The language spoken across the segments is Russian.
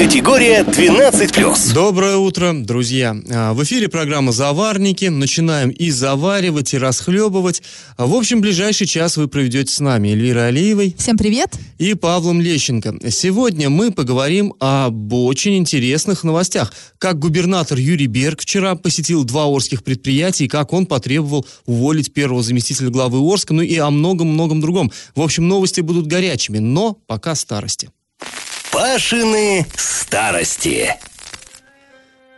Категория 12+. Доброе утро, друзья. А, в эфире программа «Заварники». Начинаем и заваривать, и расхлебывать. А, в общем, ближайший час вы проведете с нами Эльвирой Алиевой. Всем привет. И Павлом Лещенко. Сегодня мы поговорим об очень интересных новостях. Как губернатор Юрий Берг вчера посетил два орских предприятия, и как он потребовал уволить первого заместителя главы Орска, ну и о многом-многом другом. В общем, новости будут горячими, но пока старости. Пашины старости.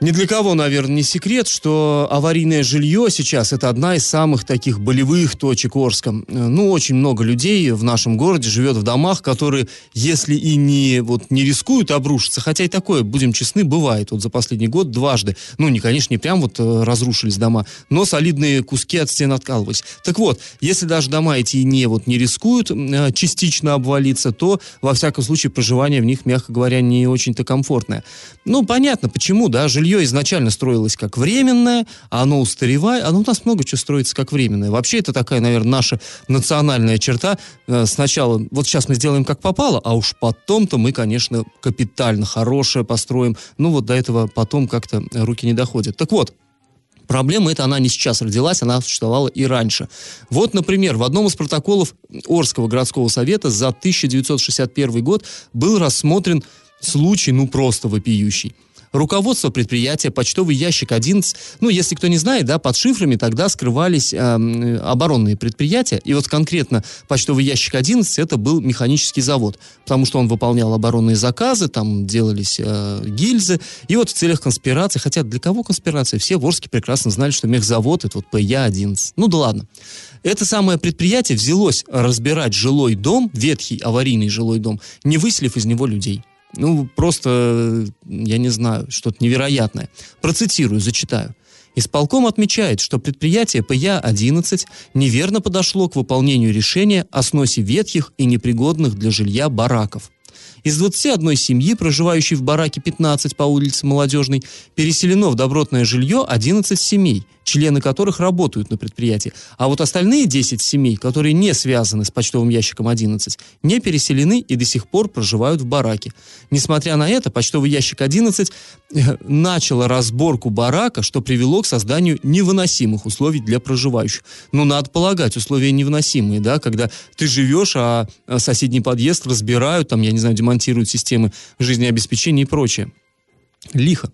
Ни для кого, наверное, не секрет, что аварийное жилье сейчас это одна из самых таких болевых точек Орска. Ну, очень много людей в нашем городе живет в домах, которые, если и не, вот, не рискуют обрушиться, хотя и такое, будем честны, бывает. Вот за последний год дважды, ну, не, конечно, не прям вот э, разрушились дома, но солидные куски от стен откалывались. Так вот, если даже дома эти не, вот, не рискуют э, частично обвалиться, то, во всяком случае, проживание в них, мягко говоря, не очень-то комфортное. Ну, понятно, почему, да, жилье жилье изначально строилось как временное, а оно устаревает, оно у нас много чего строится как временное. Вообще это такая, наверное, наша национальная черта. Э, сначала, вот сейчас мы сделаем как попало, а уж потом-то мы, конечно, капитально хорошее построим. Ну вот до этого потом как-то руки не доходят. Так вот, Проблема эта, она не сейчас родилась, она существовала и раньше. Вот, например, в одном из протоколов Орского городского совета за 1961 год был рассмотрен случай, ну, просто вопиющий руководство предприятия, почтовый ящик 11. Ну, если кто не знает, да, под шифрами тогда скрывались э, оборонные предприятия. И вот конкретно почтовый ящик 11 это был механический завод, потому что он выполнял оборонные заказы, там делались э, гильзы. И вот в целях конспирации, хотя для кого конспирация? Все в Орске прекрасно знали, что мехзавод это вот ПЯ-11. Ну да ладно. Это самое предприятие взялось разбирать жилой дом, ветхий аварийный жилой дом, не выселив из него людей. Ну, просто, я не знаю, что-то невероятное. Процитирую, зачитаю. Исполком отмечает, что предприятие ПЯ-11 неверно подошло к выполнению решения о сносе ветхих и непригодных для жилья бараков. Из 21 семьи, проживающей в бараке 15 по улице Молодежной, переселено в добротное жилье 11 семей, члены которых работают на предприятии. А вот остальные 10 семей, которые не связаны с почтовым ящиком 11, не переселены и до сих пор проживают в бараке. Несмотря на это, почтовый ящик 11 э, начал разборку барака, что привело к созданию невыносимых условий для проживающих. Ну, надо полагать, условия невыносимые, да, когда ты живешь, а соседний подъезд разбирают, там, я не знаю, демонтируют системы жизнеобеспечения и прочее. Лихо.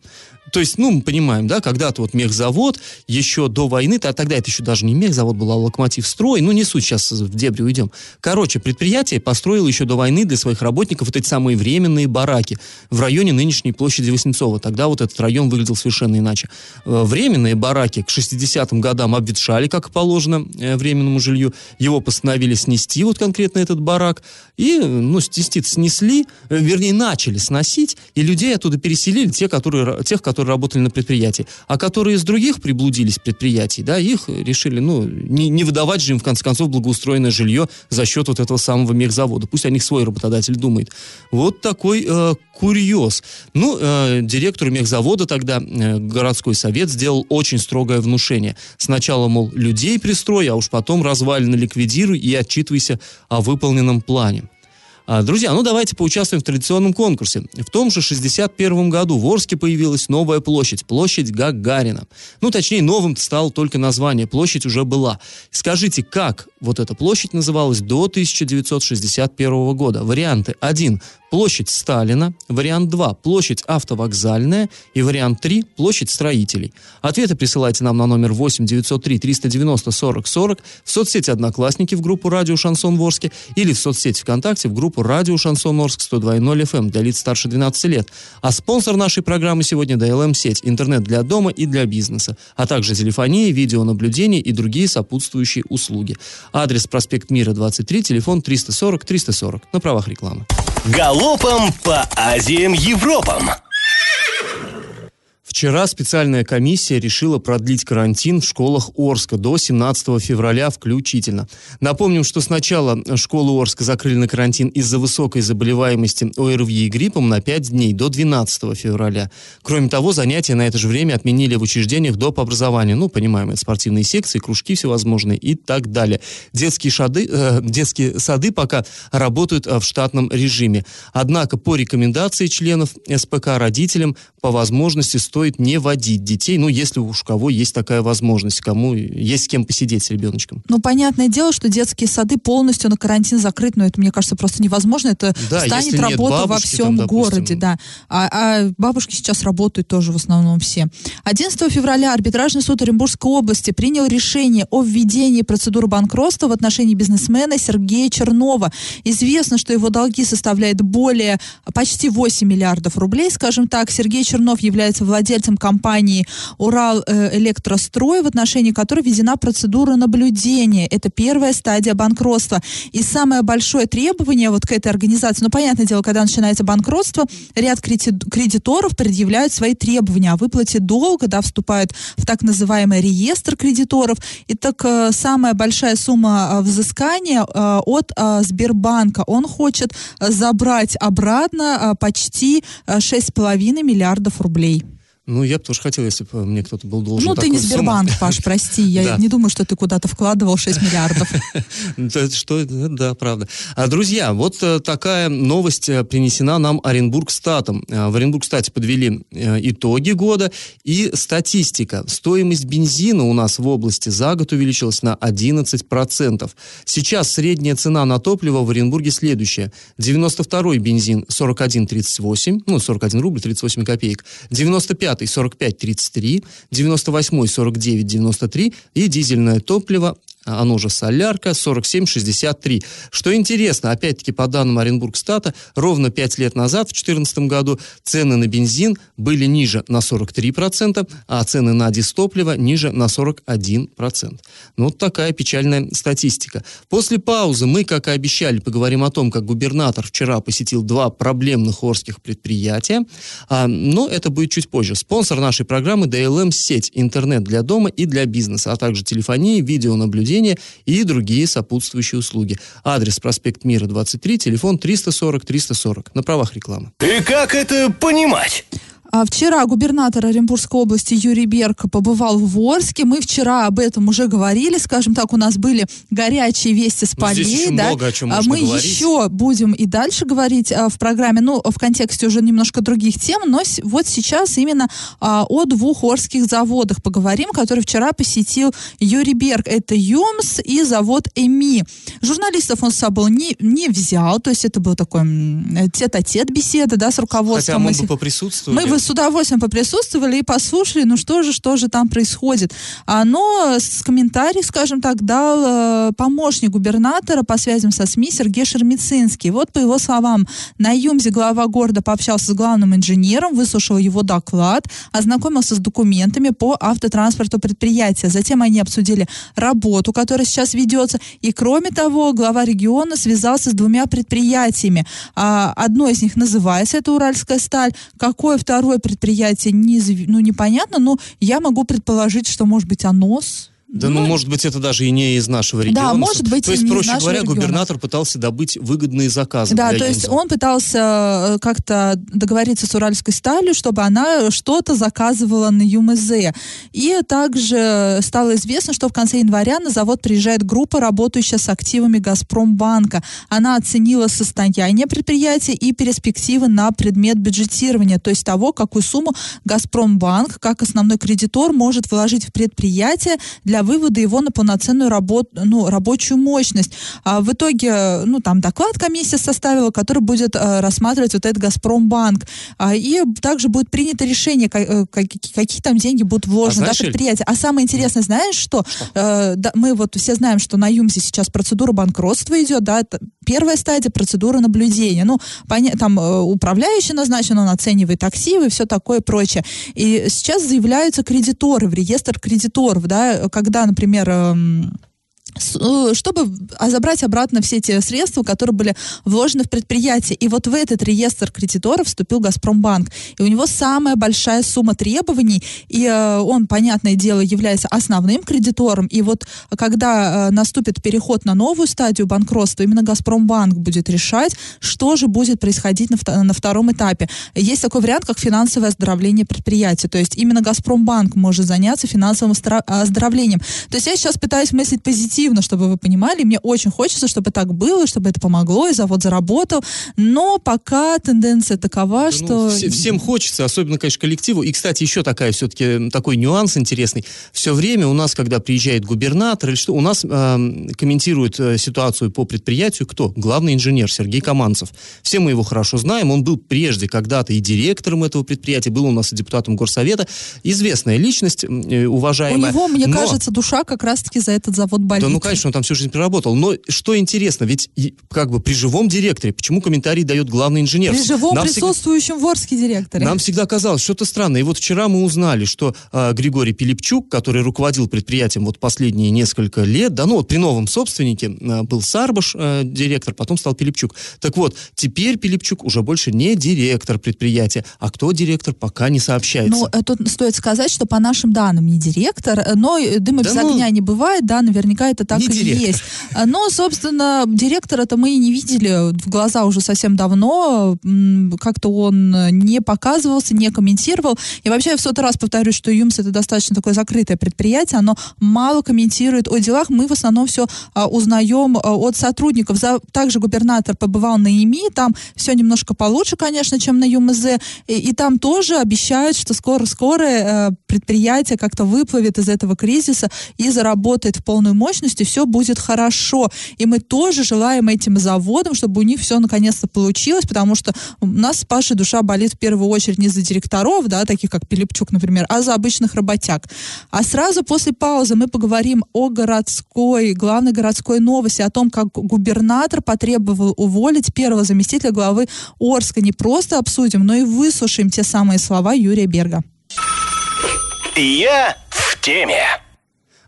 То есть, ну, мы понимаем, да, когда-то вот мехзавод еще до войны, а тогда это еще даже не мехзавод был, а локомотив строй, ну, не суть, сейчас в дебри уйдем. Короче, предприятие построило еще до войны для своих работников вот эти самые временные бараки в районе нынешней площади Воснецова. Тогда вот этот район выглядел совершенно иначе. Э, временные бараки к 60-м годам обветшали, как положено э, временному жилью. Его постановили снести, вот конкретно этот барак. И, ну, снести снесли, э, вернее, начали сносить, и людей оттуда переселили, те, которые, тех, которые которые работали на предприятии, а которые из других приблудились предприятий, да, их решили, ну, не, не выдавать же им, в конце концов, благоустроенное жилье за счет вот этого самого мехзавода. Пусть о них свой работодатель думает. Вот такой э, курьез. Ну, э, директору мехзавода тогда э, городской совет сделал очень строгое внушение. Сначала, мол, людей пристрой, а уж потом развалины ликвидируй и отчитывайся о выполненном плане. А, друзья, ну давайте поучаствуем в традиционном конкурсе. В том же 61 году в Орске появилась новая площадь, площадь Гагарина. Ну, точнее, новым стало только название, площадь уже была. Скажите, как вот эта площадь называлась до 1961 года? Варианты 1 площадь Сталина, вариант 2 – площадь автовокзальная и вариант 3 – площадь строителей. Ответы присылайте нам на номер 8 903 390 40 40 в соцсети «Одноклассники» в группу «Радио Шансон Ворске» или в соцсети ВКонтакте в группу «Радио Шансон Орск» 102.0 FM эм для лиц старше 12 лет. А спонсор нашей программы сегодня ДЛМ-сеть – интернет для дома и для бизнеса, а также телефония, видеонаблюдение и другие сопутствующие услуги. Адрес проспект Мира, 23, телефон 340 340 на правах рекламы. Галопом по Азиям Европам! Вчера специальная комиссия решила продлить карантин в школах Орска до 17 февраля включительно. Напомним, что сначала школу Орска закрыли на карантин из-за высокой заболеваемости ОРВИ и гриппом на 5 дней до 12 февраля. Кроме того, занятия на это же время отменили в учреждениях доп. образования. Ну, понимаем, это спортивные секции, кружки всевозможные и так далее. Детские, шады, э, детские сады пока работают э, в штатном режиме. Однако по рекомендации членов СПК родителям по возможности стоит не водить детей, ну, если уж у кого есть такая возможность, кому есть с кем посидеть с ребеночком. Ну, понятное дело, что детские сады полностью на карантин закрыт, но это, мне кажется, просто невозможно. Это да, станет работа во всем там, допустим... городе, да. А, а бабушки сейчас работают тоже в основном все. 11 февраля арбитражный суд Оренбургской области принял решение о введении процедуры банкротства в отношении бизнесмена Сергея Чернова. Известно, что его долги составляют более почти 8 миллиардов рублей, скажем так. Сергей Чернов является владельцем компании «Урал э, Электрострой», в отношении которой введена процедура наблюдения. Это первая стадия банкротства. И самое большое требование вот к этой организации, ну, понятное дело, когда начинается банкротство, ряд кредиторов предъявляют свои требования о выплате долга, да, вступают в так называемый реестр кредиторов. И так э, самая большая сумма э, взыскания от Сбербанка. Он хочет забрать обратно почти 6,5 миллиардов рублей. Ну, я бы тоже хотел, если бы мне кто-то был должен Ну, ты не Сбербанк, сумму. Паш, прости. Я не думаю, что ты куда-то вкладывал 6 миллиардов. Что, да, правда. А, друзья, вот э, такая новость э, принесена нам Оренбургстатом. Э, в Оренбургстате подвели итоги года и статистика. Стоимость бензина у нас в области за год увеличилась на 11%. Сейчас средняя цена на топливо в Оренбурге следующая. 92-й бензин 41,38, ну, 41 рубль 38 копеек. 95 95 45 33, 98 49 93 и дизельное топливо оно же солярка, 47,63. Что интересно, опять-таки по данным Оренбургстата, ровно 5 лет назад, в 2014 году, цены на бензин были ниже на 43%, а цены на дистопливо ниже на 41%. Ну, вот такая печальная статистика. После паузы мы, как и обещали, поговорим о том, как губернатор вчера посетил два проблемных орских предприятия, а, но это будет чуть позже. Спонсор нашей программы DLM-сеть, интернет для дома и для бизнеса, а также телефонии, видеонаблюдение, обучение и другие сопутствующие услуги. Адрес проспект Мира, 23, телефон 340-340. На правах рекламы. И как это понимать? А вчера губернатор Оренбургской области Юрий Берг побывал в Орске. Мы вчера об этом уже говорили. Скажем так, у нас были горячие вести с полей. Здесь еще да? много о чем а Мы говорить. еще будем и дальше говорить а, в программе, ну, в контексте уже немножко других тем, но вот сейчас именно о двух орских заводах поговорим, которые вчера посетил Юрий Берг. Это ЮМС и завод ЭМИ. Журналистов он с собой не, не взял, то есть это был такой тет-а-тет беседа, да, с руководством. Хотя мы бы поприсутствовали. Мы с удовольствием поприсутствовали и послушали, ну что же, что же там происходит. А, но с комментарием, скажем так, дал э, помощник губернатора по связям со СМИ Сергей Шермицинский. Вот по его словам, на Юмзе глава города пообщался с главным инженером, выслушал его доклад, ознакомился с документами по автотранспорту предприятия. Затем они обсудили работу, которая сейчас ведется. И кроме того, глава региона связался с двумя предприятиями. А, одно из них называется, это Уральская сталь. Какое второе второе предприятие не, ну, непонятно, но я могу предположить, что, может быть, АНОС да, ну, ну, может быть, это даже и не из нашего региона. Да, может быть, То есть, не проще из говоря, региона. губернатор пытался добыть выгодные заказы. Да, то есть он пытался э, как-то договориться с Уральской сталью, чтобы она что-то заказывала на ЮМЗ. И также стало известно, что в конце января на завод приезжает группа, работающая с активами Газпромбанка. Она оценила состояние предприятия и перспективы на предмет бюджетирования, то есть того, какую сумму Газпромбанк, как основной кредитор, может вложить в предприятие для для вывода его на полноценную работу, ну, рабочую мощность. А в итоге, ну, там доклад комиссия составила, который будет э, рассматривать вот этот Газпромбанк. А, и также будет принято решение, как, э, какие, какие там деньги будут вложены а в да, предприятие. А самое интересное, знаешь что? что? Э, да, мы вот все знаем, что на ЮМСе сейчас процедура банкротства идет, да, это первая стадия процедуры наблюдения. Ну, поня- там управляющий назначен, он оценивает активы и все такое прочее. И сейчас заявляются кредиторы в реестр кредиторов, да, как когда, например, эм, чтобы забрать обратно все те средства, которые были вложены в предприятие. И вот в этот реестр кредиторов вступил Газпромбанк. И у него самая большая сумма требований, и э, он, понятное дело, является основным кредитором. И вот когда э, наступит переход на новую стадию банкротства, именно Газпромбанк будет решать, что же будет происходить на, на втором этапе. Есть такой вариант, как финансовое оздоровление предприятия. То есть именно Газпромбанк может заняться финансовым оздоровлением. То есть я сейчас пытаюсь мыслить позитивно, позитивно, чтобы вы понимали. Мне очень хочется, чтобы так было, чтобы это помогло, и завод заработал. Но пока тенденция такова, да, что... Ну, все, всем хочется, особенно, конечно, коллективу. И, кстати, еще такая все-таки такой нюанс интересный. Все время у нас, когда приезжает губернатор или что, у нас э, комментирует э, ситуацию по предприятию кто? Главный инженер Сергей Команцев. Все мы его хорошо знаем. Он был прежде когда-то и директором этого предприятия, был у нас и депутатом горсовета. Известная личность, э, уважаемая. У него, мне но... кажется, душа как раз-таки за этот завод болит. Да, ну, конечно, он там всю жизнь проработал. Но что интересно, ведь как бы при живом директоре, почему комментарий дает главный инженер? При живом нам присутствующем всегда, в Орске директоре. Нам всегда казалось что-то странное. И вот вчера мы узнали, что э, Григорий Пилипчук, который руководил предприятием вот последние несколько лет, да, ну вот при новом собственнике э, был Сарбаш э, директор, потом стал Пилипчук. Так вот, теперь Пилипчук уже больше не директор предприятия, а кто директор, пока не сообщается. Ну, тут стоит сказать, что по нашим данным не директор, но дыма да без ну... огня не бывает, да, наверняка это так не и директор. есть. А, но, собственно, директора-то мы и не видели в глаза уже совсем давно. Как-то он не показывался, не комментировал. И вообще я в сотый раз повторюсь, что ЮМС это достаточно такое закрытое предприятие, оно мало комментирует о делах. Мы в основном все а, узнаем а, от сотрудников. За, также губернатор побывал на ИМИ, там все немножко получше, конечно, чем на ЮМЗ. И, и там тоже обещают, что скоро-скоро э, предприятие как-то выплывет из этого кризиса и заработает в полную мощность, и все будет хорошо. И мы тоже желаем этим заводам, чтобы у них все наконец-то получилось, потому что у нас с Пашей душа болит в первую очередь не за директоров, да, таких как Пилипчук, например, а за обычных работяг. А сразу после паузы мы поговорим о городской, главной городской новости, о том, как губернатор потребовал уволить первого заместителя главы Орска. Не просто обсудим, но и выслушаем те самые слова Юрия Берга. Я в теме.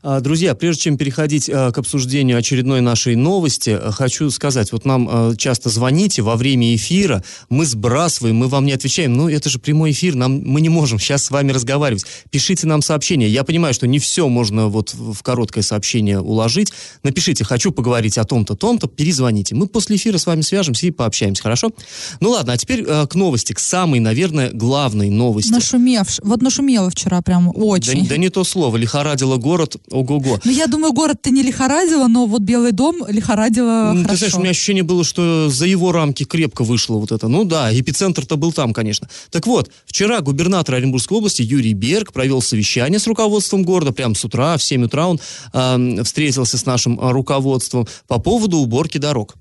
А, друзья, прежде чем переходить а, к обсуждению очередной нашей новости, а, хочу сказать, вот нам часто звоните во время эфира, мы сбрасываем, мы вам не отвечаем, ну это же прямой эфир, нам, мы не можем сейчас с вами разговаривать. Пишите нам сообщения. Я понимаю, что не все можно вот в короткое сообщение уложить. Напишите, хочу поговорить о том-то, том-то, перезвоните. Мы после эфира с вами свяжемся и пообщаемся, хорошо? Ну ладно, а теперь к новости, к самой, наверное, главной новости. Нашумевш, вот нашумело вчера прям очень. Да, да не то слово, лихорадило город Ого-го. Ну, я думаю, город-то не лихорадило, но вот Белый дом лихорадило ну, хорошо. Ты знаешь, у меня ощущение было, что за его рамки крепко вышло вот это. Ну да, эпицентр-то был там, конечно. Так вот, вчера губернатор Оренбургской области Юрий Берг провел совещание с руководством города. Прямо с утра, в 7 утра он э, встретился с нашим руководством по поводу уборки дорог.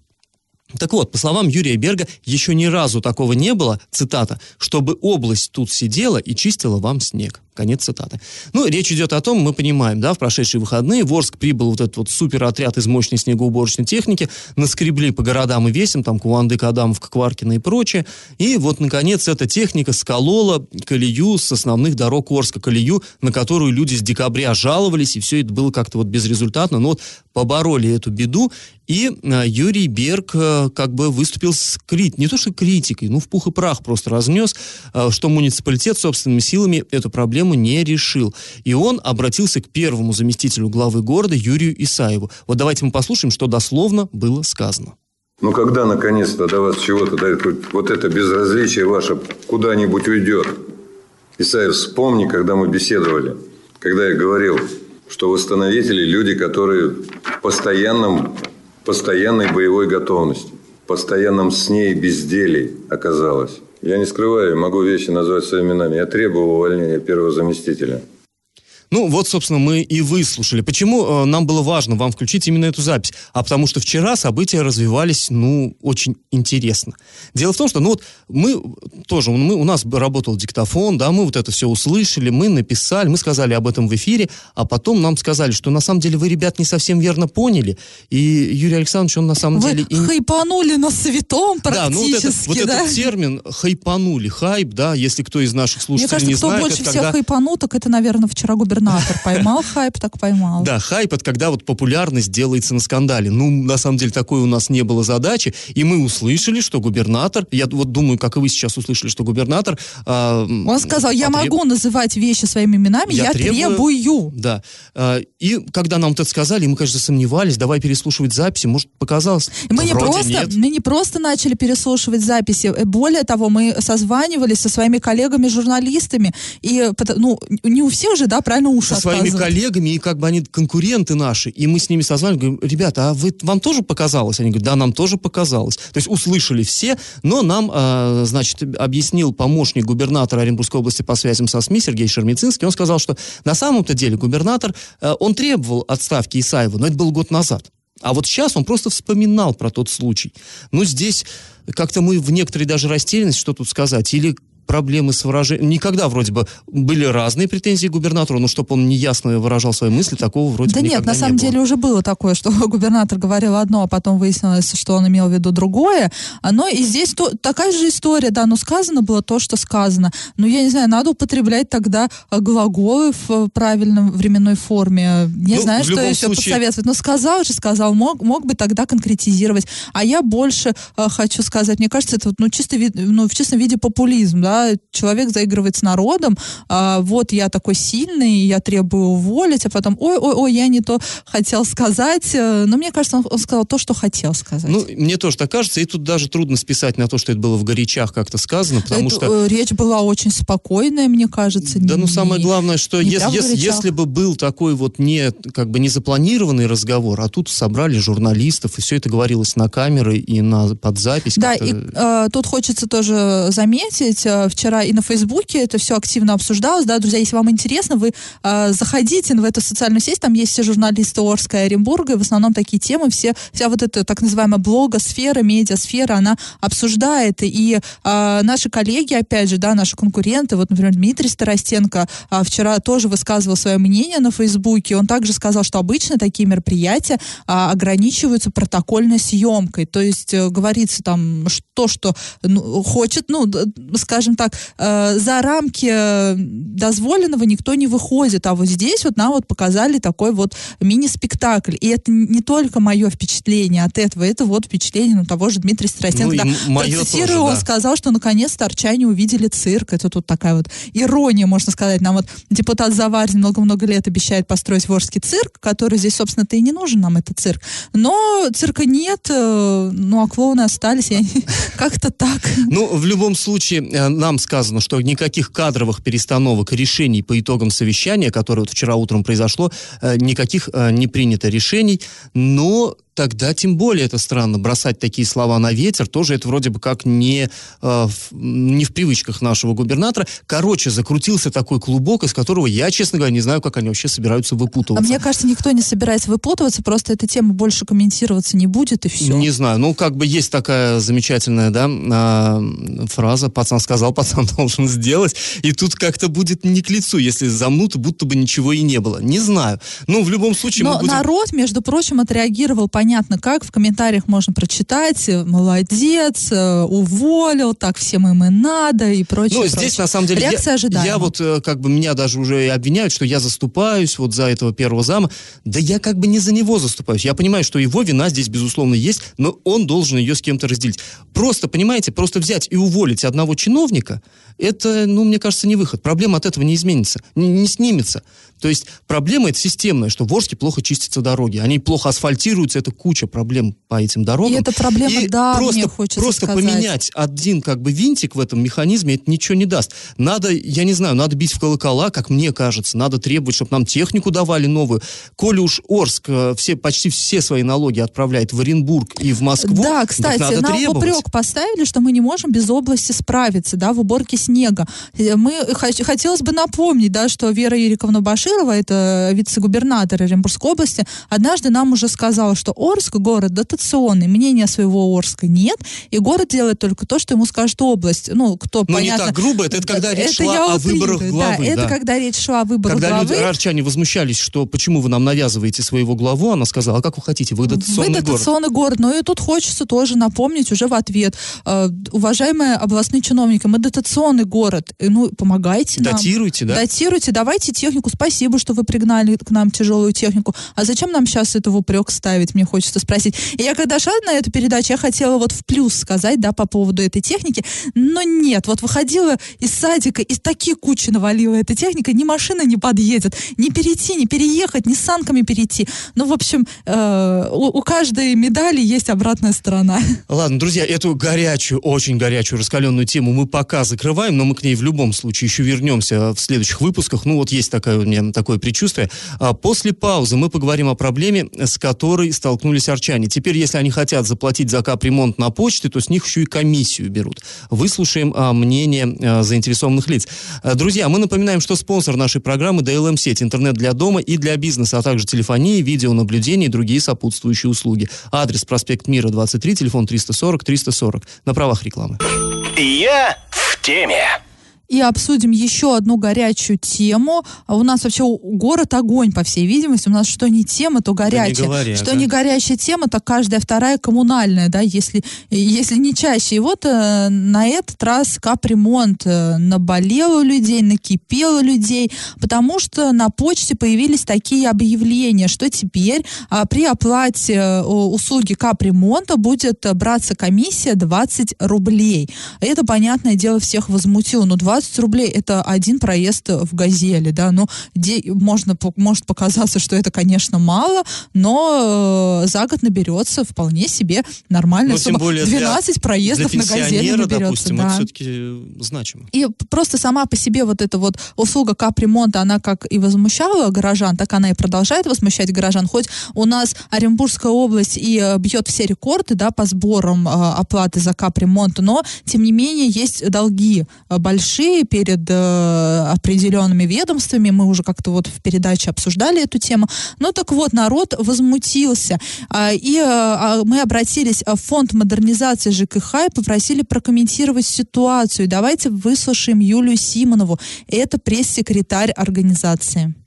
Так вот, по словам Юрия Берга, еще ни разу такого не было, цитата, чтобы область тут сидела и чистила вам снег. Конец цитаты. Ну, речь идет о том, мы понимаем, да, в прошедшие выходные в Орск прибыл вот этот вот суперотряд из мощной снегоуборочной техники, наскребли по городам и весям, там, Куандык, Адамов, Кваркина и прочее, и вот, наконец, эта техника сколола колею с основных дорог Орска, колею, на которую люди с декабря жаловались, и все это было как-то вот безрезультатно, но вот побороли эту беду, и э, Юрий Берг э, как бы выступил с крит, не то что критикой, ну в пух и прах просто разнес, э, что муниципалитет собственными силами эту проблему не решил. И он обратился к первому заместителю главы города Юрию Исаеву. Вот давайте мы послушаем, что дословно было сказано. Ну, когда наконец-то до вас чего-то, да, вот это безразличие ваше куда-нибудь уйдет? Исаев, вспомни, когда мы беседовали, когда я говорил, что восстановители – люди, которые в постоянном, постоянной боевой готовности, в постоянном сне и безделии оказалось. Я не скрываю, могу вещи назвать своими именами. Я требовал увольнения первого заместителя. Ну, вот, собственно, мы и выслушали. Почему э, нам было важно вам включить именно эту запись? А потому что вчера события развивались, ну, очень интересно. Дело в том, что, ну, вот мы тоже, мы, у нас работал диктофон, да, мы вот это все услышали, мы написали, мы сказали об этом в эфире, а потом нам сказали, что на самом деле вы, ребят, не совсем верно поняли. И Юрий Александрович, он на самом вы деле... Вы хайпанули на светом практически, да? ну, вот, это, вот да? этот термин хайпанули, хайп, да, если кто из наших слушателей Мне кажется, не кто знает... больше всех когда... хайпанул, так это, наверное, вчера губернатор губернатор. Поймал хайп, так поймал. Да, хайп это когда вот популярность делается на скандале. Ну, на самом деле, такой у нас не было задачи. И мы услышали, что губернатор, я вот думаю, как и вы сейчас услышали, что губернатор... Э, Он сказал, я потреб... могу называть вещи своими именами, я, я требую... требую. Да. Э, и когда нам это сказали, мы, конечно, сомневались, давай переслушивать записи, может, показалось. Мы не, просто, нет. мы не просто начали переслушивать записи, э, более того, мы созванивались со своими коллегами-журналистами, и, ну, не у всех же, да, правильно уши Со своими коллегами, и как бы они конкуренты наши, и мы с ними созванивались, говорим, ребята, а вы, вам тоже показалось? Они говорят, да, нам тоже показалось. То есть услышали все, но нам, э, значит, объяснил помощник губернатора Оренбургской области по связям со СМИ Сергей Шермицинский, он сказал, что на самом-то деле губернатор, э, он требовал отставки Исаева, но это был год назад. А вот сейчас он просто вспоминал про тот случай. Ну, здесь как-то мы в некоторой даже растерянности, что тут сказать, или проблемы с выражением. Никогда вроде бы были разные претензии к губернатору, но чтобы он неясно выражал свои мысли, такого вроде да бы нет, на самом не деле было. уже было такое, что губернатор говорил одно, а потом выяснилось, что он имел в виду другое. Но и здесь то, такая же история, да, но сказано было то, что сказано. Но я не знаю, надо употреблять тогда э, глаголы в правильном временной форме. Не ну, знаю, что еще случае... посоветовать. Но сказал же, сказал, мог, мог бы тогда конкретизировать. А я больше э, хочу сказать, мне кажется, это ну, чисто, ну, в чистом виде популизм, да, человек заигрывает с народом, а, вот я такой сильный, я требую уволить, а потом, ой-ой-ой, я не то хотел сказать, э, но мне кажется, он, он сказал то, что хотел сказать. Ну, мне тоже так кажется, и тут даже трудно списать на то, что это было в горячах как-то сказано, потому это, что... Э, речь была очень спокойная, мне кажется. Да, не, ну самое главное, что если, если, если бы был такой вот не, как бы не запланированный разговор, а тут собрали журналистов, и все это говорилось на камеры и на под запись. Да, и э, тут хочется тоже заметить, э, вчера и на Фейсбуке это все активно обсуждалось, да, друзья, если вам интересно, вы э, заходите в эту социальную сеть, там есть все журналисты Орска и Оренбурга, и в основном такие темы, все, вся вот эта так называемая блогосфера, медиасфера, она обсуждает, и э, наши коллеги, опять же, да, наши конкуренты, вот, например, Дмитрий Старостенко э, вчера тоже высказывал свое мнение на Фейсбуке, он также сказал, что обычно такие мероприятия э, ограничиваются протокольной съемкой, то есть э, говорится там то, что ну, хочет, ну, скажем так, э, за рамки э, дозволенного никто не выходит, а вот здесь вот нам вот показали такой вот мини-спектакль, и это не только мое впечатление от этого, это вот впечатление ну, того же Дмитрия Страстенко. Ну, да, мое цитирую, тоже, он да. сказал, что наконец-то арчане увидели цирк, это тут такая вот ирония, можно сказать, нам вот депутат Заварин много-много лет обещает построить Ворский цирк, который здесь, собственно-то и не нужен нам этот цирк, но цирка нет, э, ну а клоуны остались, как-то так. Ну, в любом случае, нам сказано, что никаких кадровых перестановок решений по итогам совещания, которое вот вчера утром произошло, э, никаких э, не принято решений, но тогда тем более это странно. Бросать такие слова на ветер, тоже это вроде бы как не, э, в, не в привычках нашего губернатора. Короче, закрутился такой клубок, из которого я, честно говоря, не знаю, как они вообще собираются выпутываться. А мне кажется, никто не собирается выпутываться, просто эта тема больше комментироваться не будет, и все. Не знаю, ну как бы есть такая замечательная, да, э, фраза «пацан сказал, пацан должен сделать», и тут как-то будет не к лицу, если замнут, будто бы ничего и не было. Не знаю. Ну, в любом случае... Но будем... народ, между прочим, отреагировал понятно непонятно как, в комментариях можно прочитать, э, молодец, э, уволил, так всем им и надо и прочее. Ну, здесь прочее. на самом деле Реакция я, ожидаема. я вот э, как бы меня даже уже обвиняют, что я заступаюсь вот за этого первого зама. Да я как бы не за него заступаюсь. Я понимаю, что его вина здесь безусловно есть, но он должен ее с кем-то разделить. Просто, понимаете, просто взять и уволить одного чиновника, это, ну, мне кажется, не выход. Проблема от этого не изменится, не, не снимется. То есть проблема это системная, что в Орске плохо чистятся дороги, они плохо асфальтируются, это куча проблем по этим дорогам. И это проблема, и да, просто, мне хочется Просто сказать. поменять один как бы винтик в этом механизме, это ничего не даст. Надо, я не знаю, надо бить в колокола, как мне кажется, надо требовать, чтобы нам технику давали новую. Коли уж Орск э, все, почти все свои налоги отправляет в Оренбург и в Москву, Да, кстати, надо нам требовать. упрек поставили, что мы не можем без области справиться, да, в уборке снега. Э, мы, хотелось бы напомнить, да, что Вера Ириковна Баширова, это вице-губернатор Оренбургской области, однажды нам уже сказала, что Орск город дотационный, мнения своего Орска нет, и город делает только то, что ему скажет область. Ну, кто, Но понятно... не так грубо, это, это когда речь это шла о выборах главы. Да, это когда речь шла о выборах когда главы. Когда арчане возмущались, что почему вы нам навязываете своего главу, она сказала, а как вы хотите, вы дотационный город. Вы дотационный город. Но и тут хочется тоже напомнить уже в ответ. Э, уважаемые областные чиновники, мы дотационный город. Ну, помогайте нам. Датируйте, да? Датируйте, давайте технику. Спасибо, что вы пригнали к нам тяжелую технику. А зачем нам сейчас это в упрек ставить, мне хочется спросить. И я когда шла на эту передачу, я хотела вот в плюс сказать, да, по поводу этой техники, но нет, вот выходила из садика, и такие кучи навалила эта техника, ни машина не подъедет, ни перейти, ни переехать, ни санками перейти. Ну, в общем, э, у, у каждой медали есть обратная сторона. Ладно, друзья, эту горячую, очень горячую, раскаленную тему мы пока закрываем, но мы к ней в любом случае еще вернемся в следующих выпусках. Ну, вот есть такое у меня такое предчувствие. А после паузы мы поговорим о проблеме, с которой столкнулись арчане. Теперь, если они хотят заплатить за капремонт на почте, то с них еще и комиссию берут. Выслушаем а, мнение а, заинтересованных лиц. А, друзья, мы напоминаем, что спонсор нашей программы DLM сеть, интернет для дома и для бизнеса, а также телефония, видеонаблюдение и другие сопутствующие услуги. Адрес проспект Мира 23, телефон 340 340. На правах рекламы. Я в теме и обсудим еще одну горячую тему. А у нас вообще город огонь, по всей видимости. У нас что не тема, то горячая. Да не говоря, что да? не горячая тема, то каждая вторая коммунальная, да, если, если не чаще. И вот э, на этот раз капремонт э, наболел у людей, накипел у людей, потому что на почте появились такие объявления, что теперь э, при оплате э, услуги капремонта будет браться комиссия 20 рублей. Это, понятное дело, всех возмутило. Ну, 20 20 рублей это один проезд в «Газели», да, ну, где можно, может показаться, что это, конечно, мало, но э, за год наберется вполне себе нормально. Но, тем более 12 для, проездов для на «Газели» наберется. допустим, да. это все-таки значимо. И просто сама по себе вот эта вот услуга капремонта, она как и возмущала горожан, так она и продолжает возмущать горожан. Хоть у нас Оренбургская область и э, бьет все рекорды, да, по сборам э, оплаты за капремонт, но, тем не менее, есть долги э, большие, большие перед э, определенными ведомствами. Мы уже как-то вот в передаче обсуждали эту тему. Ну так вот, народ возмутился. А, и а, мы обратились в фонд модернизации ЖКХ и попросили прокомментировать ситуацию. Давайте выслушаем Юлию Симонову. Это пресс-секретарь организации.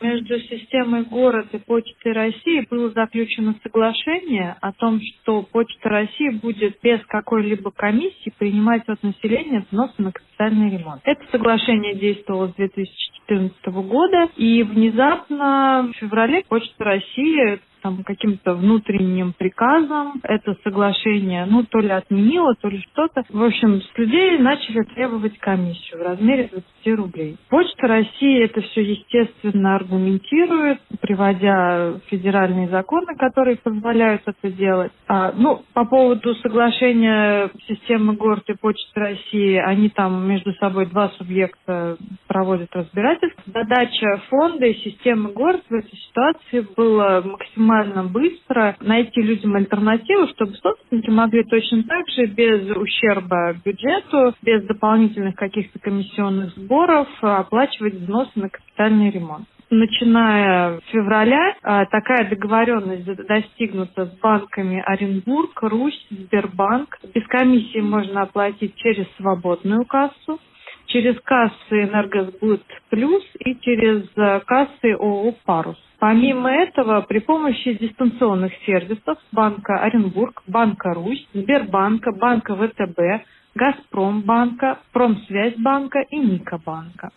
Между системой город и Почтой России было заключено соглашение о том, что Почта России будет без какой-либо комиссии принимать от населения взносы на капитальный ремонт. Это соглашение действовало с 2014 года, и внезапно в феврале Почта России там каким-то внутренним приказом это соглашение, ну, то ли отменило, то ли что-то. В общем, с людей начали требовать комиссию в размере 20 рублей. Почта России это все, естественно, аргументирует, приводя федеральные законы, которые позволяют это делать. А, ну, по поводу соглашения системы город и Почты России, они там между собой два субъекта проводят разбирательство. Задача фонда и системы город в этой ситуации была максимально максимально быстро найти людям альтернативу, чтобы собственники могли точно так же без ущерба бюджету, без дополнительных каких-то комиссионных сборов оплачивать взносы на капитальный ремонт начиная с февраля а, такая договоренность достигнута с банками Оренбург, Русь, Сбербанк. Без комиссии можно оплатить через свободную кассу, через кассы Энергосбыт Плюс и через а, кассы ООО «Парус». Помимо этого, при помощи дистанционных сервисов Банка Оренбург, Банка Русь, Сбербанка, Банка ВТБ, Газпромбанка, Промсвязьбанка и Никобанка.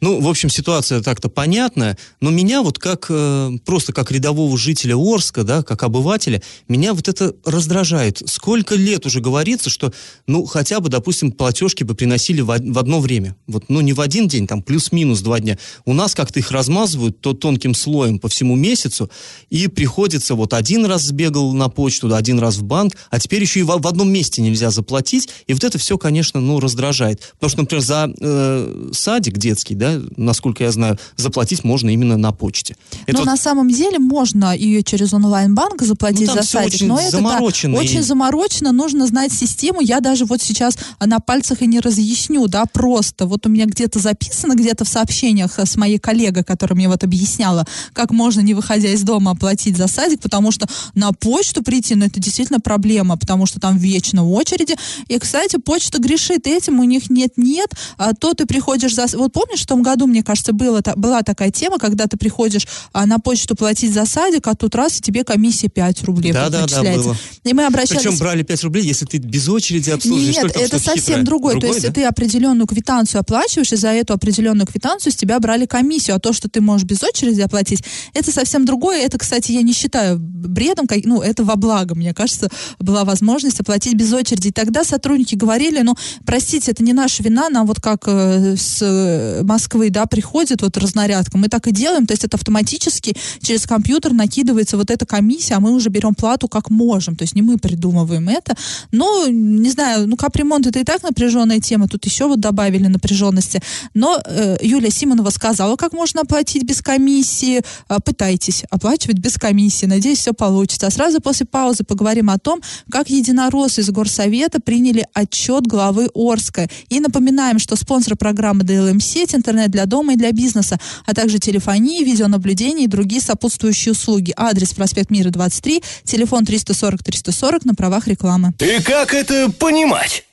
Ну, в общем, ситуация так-то понятная, но меня вот как, э, просто как рядового жителя Орска, да, как обывателя, меня вот это раздражает. Сколько лет уже говорится, что, ну, хотя бы, допустим, платежки бы приносили в, в одно время. Вот, ну, не в один день, там, плюс-минус два дня. У нас как-то их размазывают то тонким слоем по всему месяцу, и приходится вот один раз сбегал на почту, да, один раз в банк, а теперь еще и в, в одном месте нельзя заплатить, и вот это все, конечно, ну, раздражает. Потому что, например, за э, садик детский, да, да, насколько я знаю, заплатить можно именно на почте. Это но вот... на самом деле можно ее через онлайн-банк заплатить ну, за садик, очень но это да, очень заморочено, нужно знать систему. Я даже вот сейчас на пальцах и не разъясню, да, просто. Вот у меня где-то записано, где-то в сообщениях с моей коллегой, которая мне вот объясняла, как можно, не выходя из дома, оплатить за садик, потому что на почту прийти, ну, это действительно проблема, потому что там вечно очереди. И, кстати, почта грешит этим, у них нет-нет, а то ты приходишь за... Вот помнишь, в том году, мне кажется, было, была такая тема, когда ты приходишь а, на почту платить за садик, а тут раз, и тебе комиссия 5 рублей да, да, да, было. И мы обращались... Причем брали 5 рублей, если ты без очереди обслуживаешь. Нет, это совсем другое. другое. То есть, да? ты определенную квитанцию оплачиваешь, и за эту определенную квитанцию с тебя брали комиссию. А то, что ты можешь без очереди оплатить, это совсем другое. Это, кстати, я не считаю бредом, ну, это во благо, мне кажется, была возможность оплатить без очереди. И тогда сотрудники говорили, ну, простите, это не наша вина, нам вот как э, с э, Москвы, да, приходит вот разнарядка, мы так и делаем, то есть это автоматически через компьютер накидывается вот эта комиссия, а мы уже берем плату как можем, то есть не мы придумываем это. Но, не знаю, ну, капремонт это и так напряженная тема, тут еще вот добавили напряженности. Но э, Юлия Симонова сказала, как можно оплатить без комиссии. Э, пытайтесь оплачивать без комиссии, надеюсь, все получится. А сразу после паузы поговорим о том, как единороссы из Горсовета приняли отчет главы Орска. И напоминаем, что спонсор программы DLM сеть, интернет для дома и для бизнеса, а также телефонии, видеонаблюдение и другие сопутствующие услуги. Адрес проспект Мира 23, телефон 340 340 на правах рекламы. И как это понимать?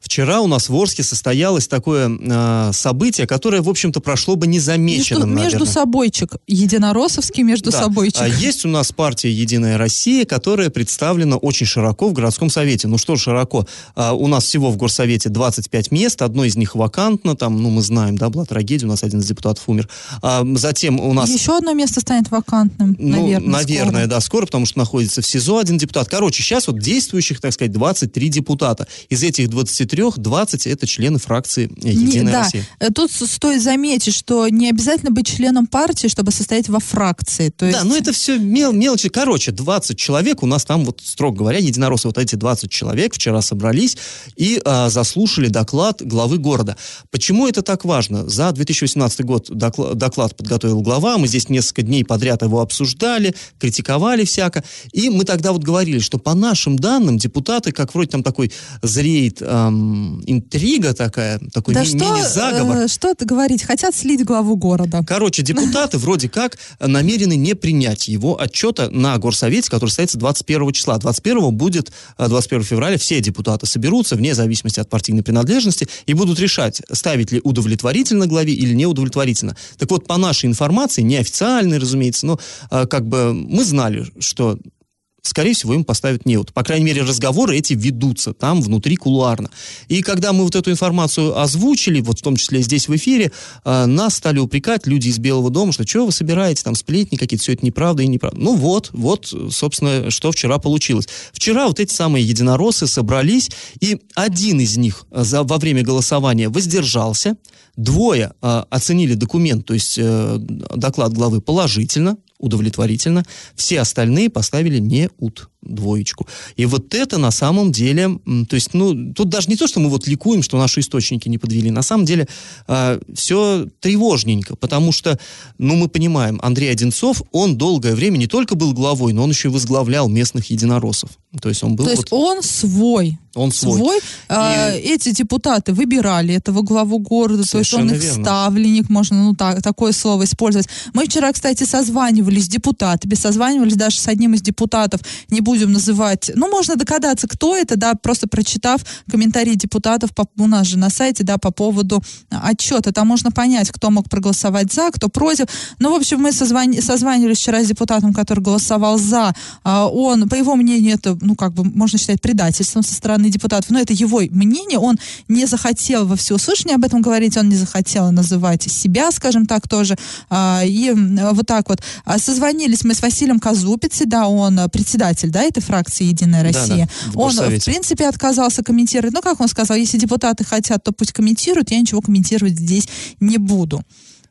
Вчера у нас в Орске состоялось такое э, событие, которое, в общем-то, прошло бы незамеченным, между, между собойчик, единороссовский между да. собойчик. А есть у нас партия «Единая Россия», которая представлена очень широко в городском совете. Ну что широко? А, у нас всего в горсовете 25 мест, одно из них вакантно, там, ну мы знаем, да, была трагедия, у нас один из депутатов умер. А, затем у нас... Еще одно место станет вакантным, ну, наверное, Наверное, скоро. да, скоро, потому что находится в СИЗО один депутат. Короче, сейчас вот действующих, так сказать, 23 депутата. Из этих 23 20 это члены фракции «Единая не, да. Россия». Э, тут стоит заметить, что не обязательно быть членом партии, чтобы состоять во фракции. То есть... Да, но это все мел мелочи. Короче, 20 человек у нас там, вот строго говоря, единороссы, вот эти 20 человек вчера собрались и а, заслушали доклад главы города. Почему это так важно? За 2018 год доклад, доклад подготовил глава, мы здесь несколько дней подряд его обсуждали, критиковали всяко, и мы тогда вот говорили, что по нашим данным депутаты, как вроде там такой зреет эм, интрига такая, такой да ми- что, мини-заговор. Э, что говорить? Хотят слить главу города. Короче, депутаты вроде как намерены не принять его отчета на горсовете, который состоится 21 числа. 21 будет, 21 э, февраля все депутаты соберутся, вне зависимости от партийной принадлежности, и будут решать, ставить ли удовлетворительно главе или неудовлетворительно. Так вот, по нашей информации, неофициальной, разумеется, но э, как бы мы знали, что скорее всего, им поставят неуд. По крайней мере, разговоры эти ведутся там внутри кулуарно. И когда мы вот эту информацию озвучили, вот в том числе здесь в эфире, э, нас стали упрекать люди из Белого дома, что что вы собираете, там сплетни какие-то, все это неправда и неправда. Ну вот, вот, собственно, что вчера получилось. Вчера вот эти самые единороссы собрались, и один из них за, во время голосования воздержался, двое э, оценили документ, то есть э, доклад главы положительно, удовлетворительно. Все остальные поставили не ут двоечку. И вот это на самом деле, то есть, ну, тут даже не то, что мы вот ликуем, что наши источники не подвели. На самом деле э, а, все тревожненько, потому что, ну, мы понимаем, Андрей Одинцов, он долгое время не только был главой, но он еще и возглавлял местных единороссов. То есть он был... То есть он свой. Он свой. свой. А, и... Эти депутаты выбирали этого главу города, Совершенно то есть он их верно. ставленник, можно ну, так, такое слово использовать. Мы вчера, кстати, созванивались с депутатами, созванивались даже с одним из депутатов, не будем называть, ну, можно догадаться, кто это, да, просто прочитав комментарии депутатов по, у нас же на сайте, да, по поводу отчета. Там можно понять, кто мог проголосовать за, кто против. Ну, в общем, мы созвани, созванивались вчера с депутатом, который голосовал за. А, он, по его мнению, это, ну, как бы, можно считать предательством со стороны депутатов. Но это его мнение. Он не захотел во всеуслышание об этом говорить, он не захотел называть себя, скажем так, тоже. А, и вот так вот. А созвонились мы с Василием Казупицей, да, он председатель, да, этой фракции «Единая Россия». Да, да, он, в принципе, отказался комментировать. Ну, как он сказал, если депутаты хотят, то пусть комментируют, я ничего комментировать здесь не буду.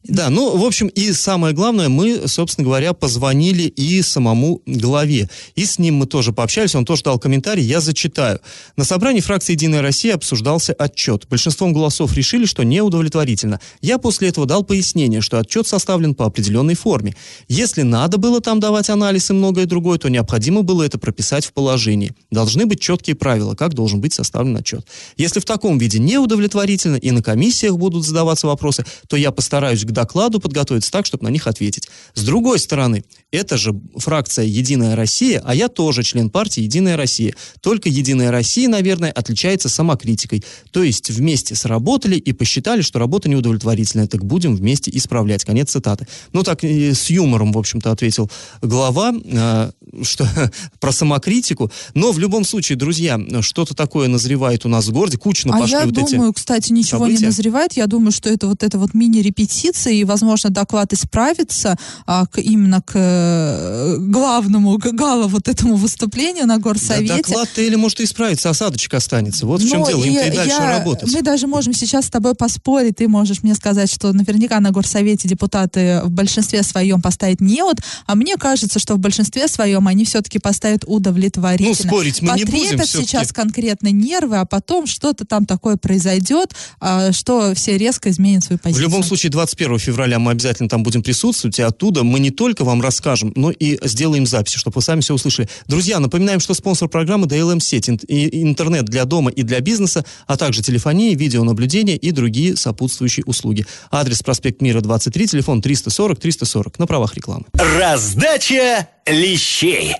Да, ну, в общем, и самое главное, мы, собственно говоря, позвонили и самому главе. И с ним мы тоже пообщались, он тоже дал комментарий, я зачитаю. На собрании фракции «Единая Россия» обсуждался отчет. Большинством голосов решили, что неудовлетворительно. Я после этого дал пояснение, что отчет составлен по определенной форме. Если надо было там давать анализ и многое другое, то необходимо было это прописать в положении. Должны быть четкие правила, как должен быть составлен отчет. Если в таком виде неудовлетворительно и на комиссиях будут задаваться вопросы, то я постараюсь к докладу подготовиться так, чтобы на них ответить. С другой стороны, это же фракция «Единая Россия», а я тоже член партии «Единая Россия». Только «Единая Россия», наверное, отличается самокритикой. То есть вместе сработали и посчитали, что работа неудовлетворительная, так будем вместе исправлять. Конец цитаты. Ну, так с юмором, в общем-то, ответил глава, э, что про самокритику. Но в любом случае, друзья, что-то такое назревает у нас в городе. Кучно а пошли я вот думаю, кстати, ничего события. не назревает. Я думаю, что это вот это вот мини-репетиция, и, возможно, доклад исправится а, к, именно к э, главному, к гала вот этому выступлению на горсовете. Да, доклад-то или может и исправится, осадочек останется. Вот в чем дело, им-то и дальше я, работать. Мы даже можем сейчас с тобой поспорить, ты можешь мне сказать, что наверняка на горсовете депутаты в большинстве своем поставят неуд, а мне кажется, что в большинстве своем они все-таки поставят удовлетворительно. Ну, спорить мы Потрепят не будем. сейчас конкретно нервы, а потом что-то там такое произойдет, а, что все резко изменят свою позицию. В любом случае, 21 февраля мы обязательно там будем присутствовать, и оттуда мы не только вам расскажем, но и сделаем записи, чтобы вы сами все услышали. Друзья, напоминаем, что спонсор программы DLM сеть, интернет для дома и для бизнеса, а также телефония, видеонаблюдение и другие сопутствующие услуги. Адрес проспект Мира 23, телефон 340 340 на правах рекламы. Раздача лещей.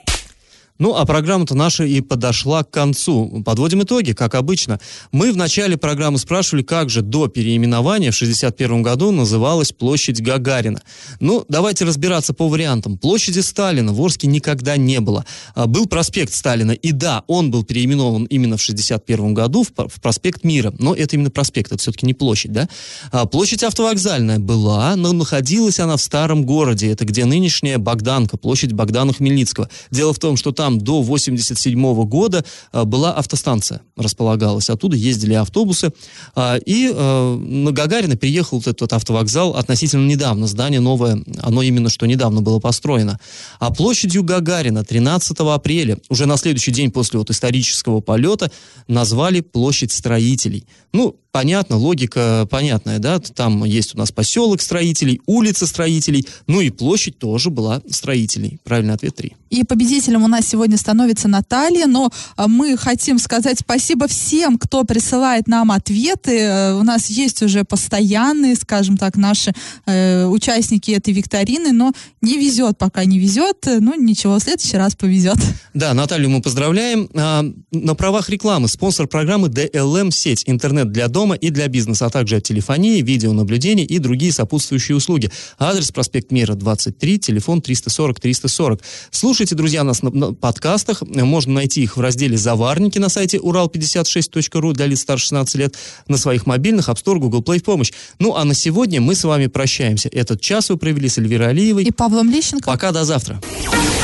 Ну, а программа-то наша и подошла к концу. Подводим итоги, как обычно. Мы в начале программы спрашивали, как же до переименования в 1961 году называлась площадь Гагарина. Ну, давайте разбираться по вариантам. Площади Сталина в Орске никогда не было. А, был проспект Сталина, и да, он был переименован именно в 1961 году в, проспект Мира. Но это именно проспект, это все-таки не площадь, да? А, площадь автовокзальная была, но находилась она в старом городе. Это где нынешняя Богданка, площадь Богдана Хмельницкого. Дело в том, что там там до 87 года а, была автостанция, располагалась. Оттуда ездили автобусы. А, и а, на Гагарина переехал вот этот автовокзал относительно недавно. Здание новое, оно именно что недавно было построено. А площадью Гагарина 13 апреля, уже на следующий день после вот исторического полета, назвали площадь строителей. Ну, понятно, логика понятная, да, там есть у нас поселок строителей, улица строителей, ну и площадь тоже была строителей. Правильный ответ 3. И победителем у нас сегодня становится Наталья, но а, мы хотим сказать спасибо всем, кто присылает нам ответы. Э, у нас есть уже постоянные, скажем так, наши э, участники этой викторины, но не везет, пока не везет. Ну, ничего, в следующий раз повезет. Да, Наталью мы поздравляем. А, на правах рекламы спонсор программы DLM сеть, интернет для дома и для бизнеса, а также телефонии, видеонаблюдения и другие сопутствующие услуги. Адрес проспект Мира 23, телефон 340 340. Слушайте Слушайте, друзья, нас на, на подкастах. Можно найти их в разделе «Заварники» на сайте урал56.ру для лиц старше 16 лет, на своих мобильных, App Store, Google Play в помощь. Ну, а на сегодня мы с вами прощаемся. Этот час вы провели с Эльвирой Алиевой. И Павлом Лещенко. Пока, до завтра.